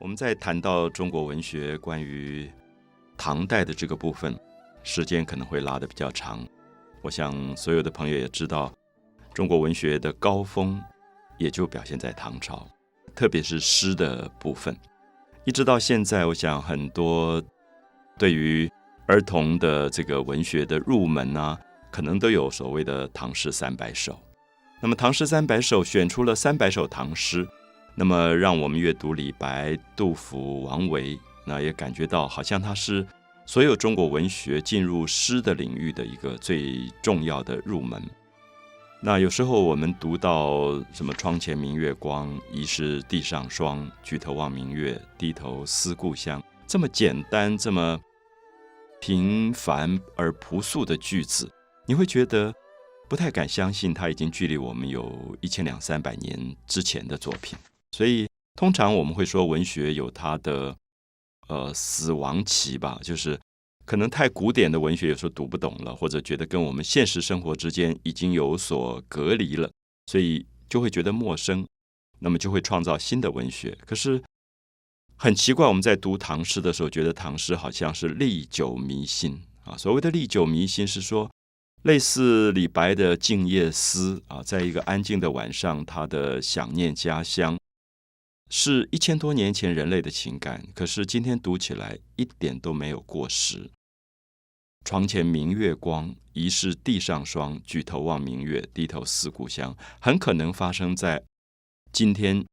我们在谈到中国文学关于唐代的这个部分，时间可能会拉得比较长。我想所有的朋友也知道，中国文学的高峰也就表现在唐朝，特别是诗的部分。一直到现在，我想很多对于儿童的这个文学的入门啊，可能都有所谓的唐诗三百首。那么唐诗三百首选出了三百首唐诗。那么，让我们阅读李白、杜甫、王维，那也感觉到好像他是所有中国文学进入诗的领域的一个最重要的入门。那有时候我们读到什么“窗前明月光，疑是地上霜”，“举头望明月，低头思故乡”这么简单、这么平凡而朴素的句子，你会觉得不太敢相信，它已经距离我们有一千两三百年之前的作品。所以，通常我们会说文学有它的呃死亡期吧，就是可能太古典的文学有时候读不懂了，或者觉得跟我们现实生活之间已经有所隔离了，所以就会觉得陌生，那么就会创造新的文学。可是很奇怪，我们在读唐诗的时候，觉得唐诗好像是历久弥新啊。所谓的历久弥新，是说类似李白的《静夜思》啊，在一个安静的晚上，他的想念家乡。是一千多年前人类的情感，可是今天读起来一点都没有过时。床前明月光，疑是地上霜。举头望明月，低头思故乡。很可能发生在今天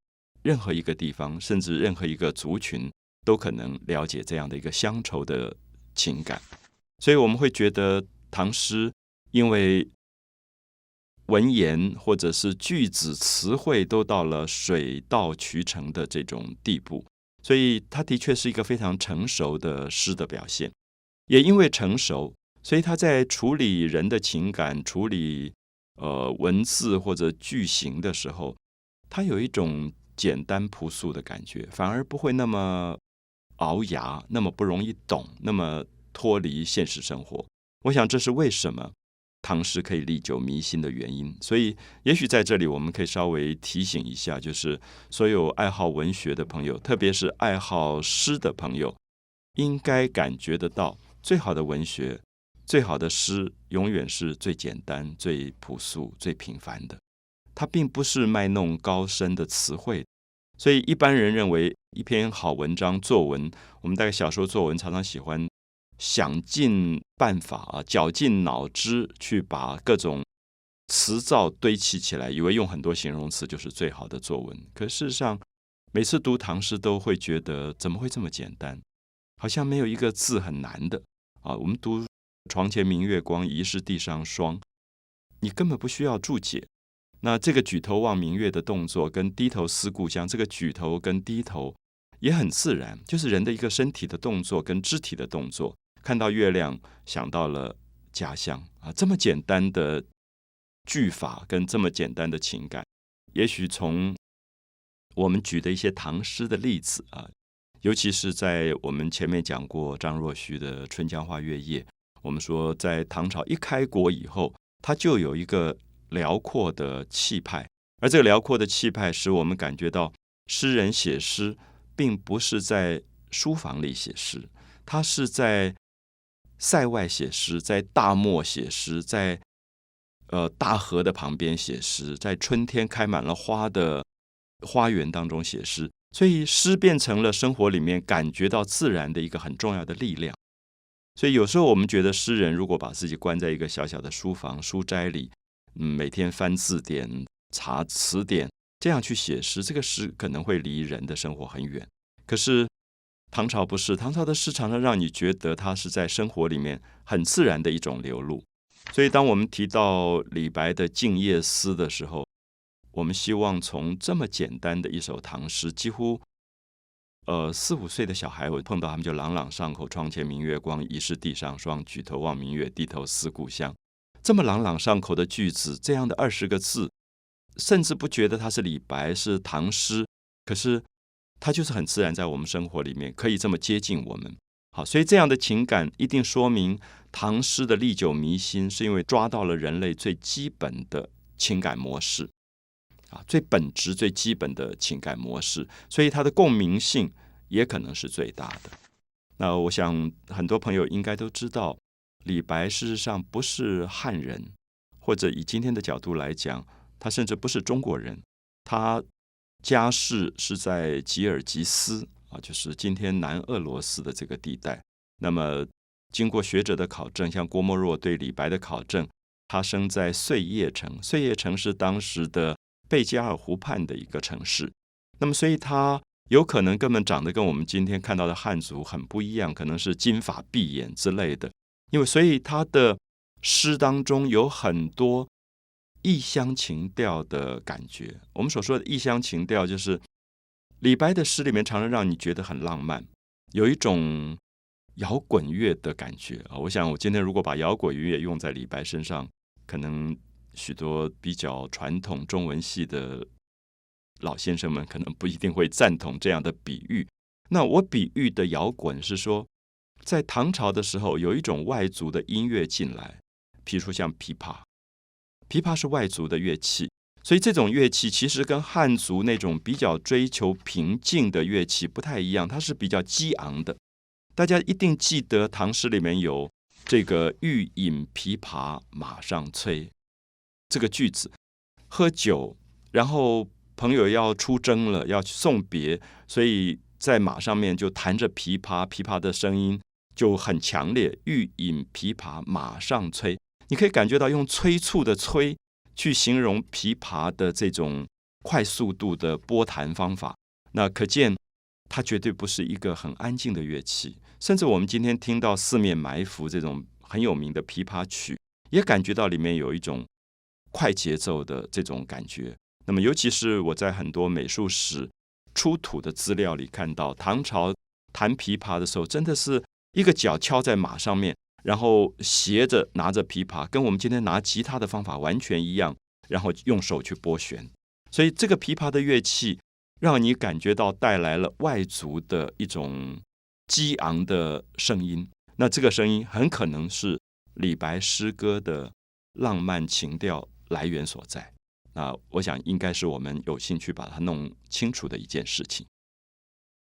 任何一个地方，甚至任何一个族群，都可能了解这样的一个乡愁的情感。所以我们会觉得唐诗，因为。文言或者是句子词汇都到了水到渠成的这种地步，所以它的确是一个非常成熟的诗的表现。也因为成熟，所以他在处理人的情感、处理呃文字或者句型的时候，他有一种简单朴素的感觉，反而不会那么熬牙，那么不容易懂，那么脱离现实生活。我想这是为什么。唐诗可以历久弥新的原因，所以也许在这里我们可以稍微提醒一下，就是所有爱好文学的朋友，特别是爱好诗的朋友，应该感觉得到，最好的文学、最好的诗，永远是最简单、最朴素、最平凡的。它并不是卖弄高深的词汇，所以一般人认为一篇好文章、作文，我们大概小时候作文常常喜欢。想尽办法啊，绞尽脑汁去把各种词藻堆砌起来，以为用很多形容词就是最好的作文。可事实上，每次读唐诗都会觉得怎么会这么简单？好像没有一个字很难的啊。我们读“床前明月光，疑是地上霜”，你根本不需要注解。那这个举头望明月的动作，跟低头思故乡，这个举头跟低头也很自然，就是人的一个身体的动作跟肢体的动作。看到月亮，想到了家乡啊！这么简单的句法跟这么简单的情感，也许从我们举的一些唐诗的例子啊，尤其是在我们前面讲过张若虚的《春江花月夜》，我们说在唐朝一开国以后，它就有一个辽阔的气派，而这个辽阔的气派使我们感觉到诗人写诗并不是在书房里写诗，他是在。塞外写诗，在大漠写诗，在呃大河的旁边写诗，在春天开满了花的花园当中写诗，所以诗变成了生活里面感觉到自然的一个很重要的力量。所以有时候我们觉得诗人如果把自己关在一个小小的书房书斋里，嗯，每天翻字典、查词典，这样去写诗，这个诗可能会离人的生活很远。可是。唐朝不是唐朝的诗，常常让你觉得它是在生活里面很自然的一种流露。所以，当我们提到李白的《静夜思》的时候，我们希望从这么简单的一首唐诗，几乎呃四五岁的小孩，我碰到他们就朗朗上口：“窗前明月光，疑是地上霜。举头望明月，低头思故乡。”这么朗朗上口的句子，这样的二十个字，甚至不觉得它是李白是唐诗，可是。它就是很自然，在我们生活里面可以这么接近我们。好，所以这样的情感一定说明唐诗的历久弥新，是因为抓到了人类最基本的情感模式啊，最本质、最基本的情感模式。所以它的共鸣性也可能是最大的。那我想很多朋友应该都知道，李白事实上不是汉人，或者以今天的角度来讲，他甚至不是中国人，他家世是在吉尔吉斯啊，就是今天南俄罗斯的这个地带。那么经过学者的考证，像郭沫若对李白的考证，他生在碎叶城，碎叶城是当时的贝加尔湖畔的一个城市。那么，所以他有可能根本长得跟我们今天看到的汉族很不一样，可能是金发碧眼之类的。因为，所以他的诗当中有很多异乡情调的感觉。我们所说的异乡情调，就是李白的诗里面常常让你觉得很浪漫，有一种摇滚乐的感觉啊。我想，我今天如果把摇滚乐用在李白身上，可能许多比较传统中文系的。老先生们可能不一定会赞同这样的比喻。那我比喻的摇滚是说，在唐朝的时候，有一种外族的音乐进来，譬如像琵琶，琵琶是外族的乐器，所以这种乐器其实跟汉族那种比较追求平静的乐器不太一样，它是比较激昂的。大家一定记得唐诗里面有这个“欲饮琵琶马上催”这个句子，喝酒，然后。朋友要出征了，要去送别，所以在马上面就弹着琵琶，琵琶的声音就很强烈。欲饮琵琶马上催，你可以感觉到用催促的催去形容琵琶的这种快速度的拨弹方法，那可见它绝对不是一个很安静的乐器。甚至我们今天听到《四面埋伏》这种很有名的琵琶曲，也感觉到里面有一种快节奏的这种感觉。那么，尤其是我在很多美术史出土的资料里看到，唐朝弹琵琶的时候，真的是一个脚敲在马上面，然后斜着拿着琵琶，跟我们今天拿吉他的方法完全一样，然后用手去拨弦。所以，这个琵琶的乐器让你感觉到带来了外族的一种激昂的声音。那这个声音很可能是李白诗歌的浪漫情调来源所在。那我想应该是我们有兴趣把它弄清楚的一件事情。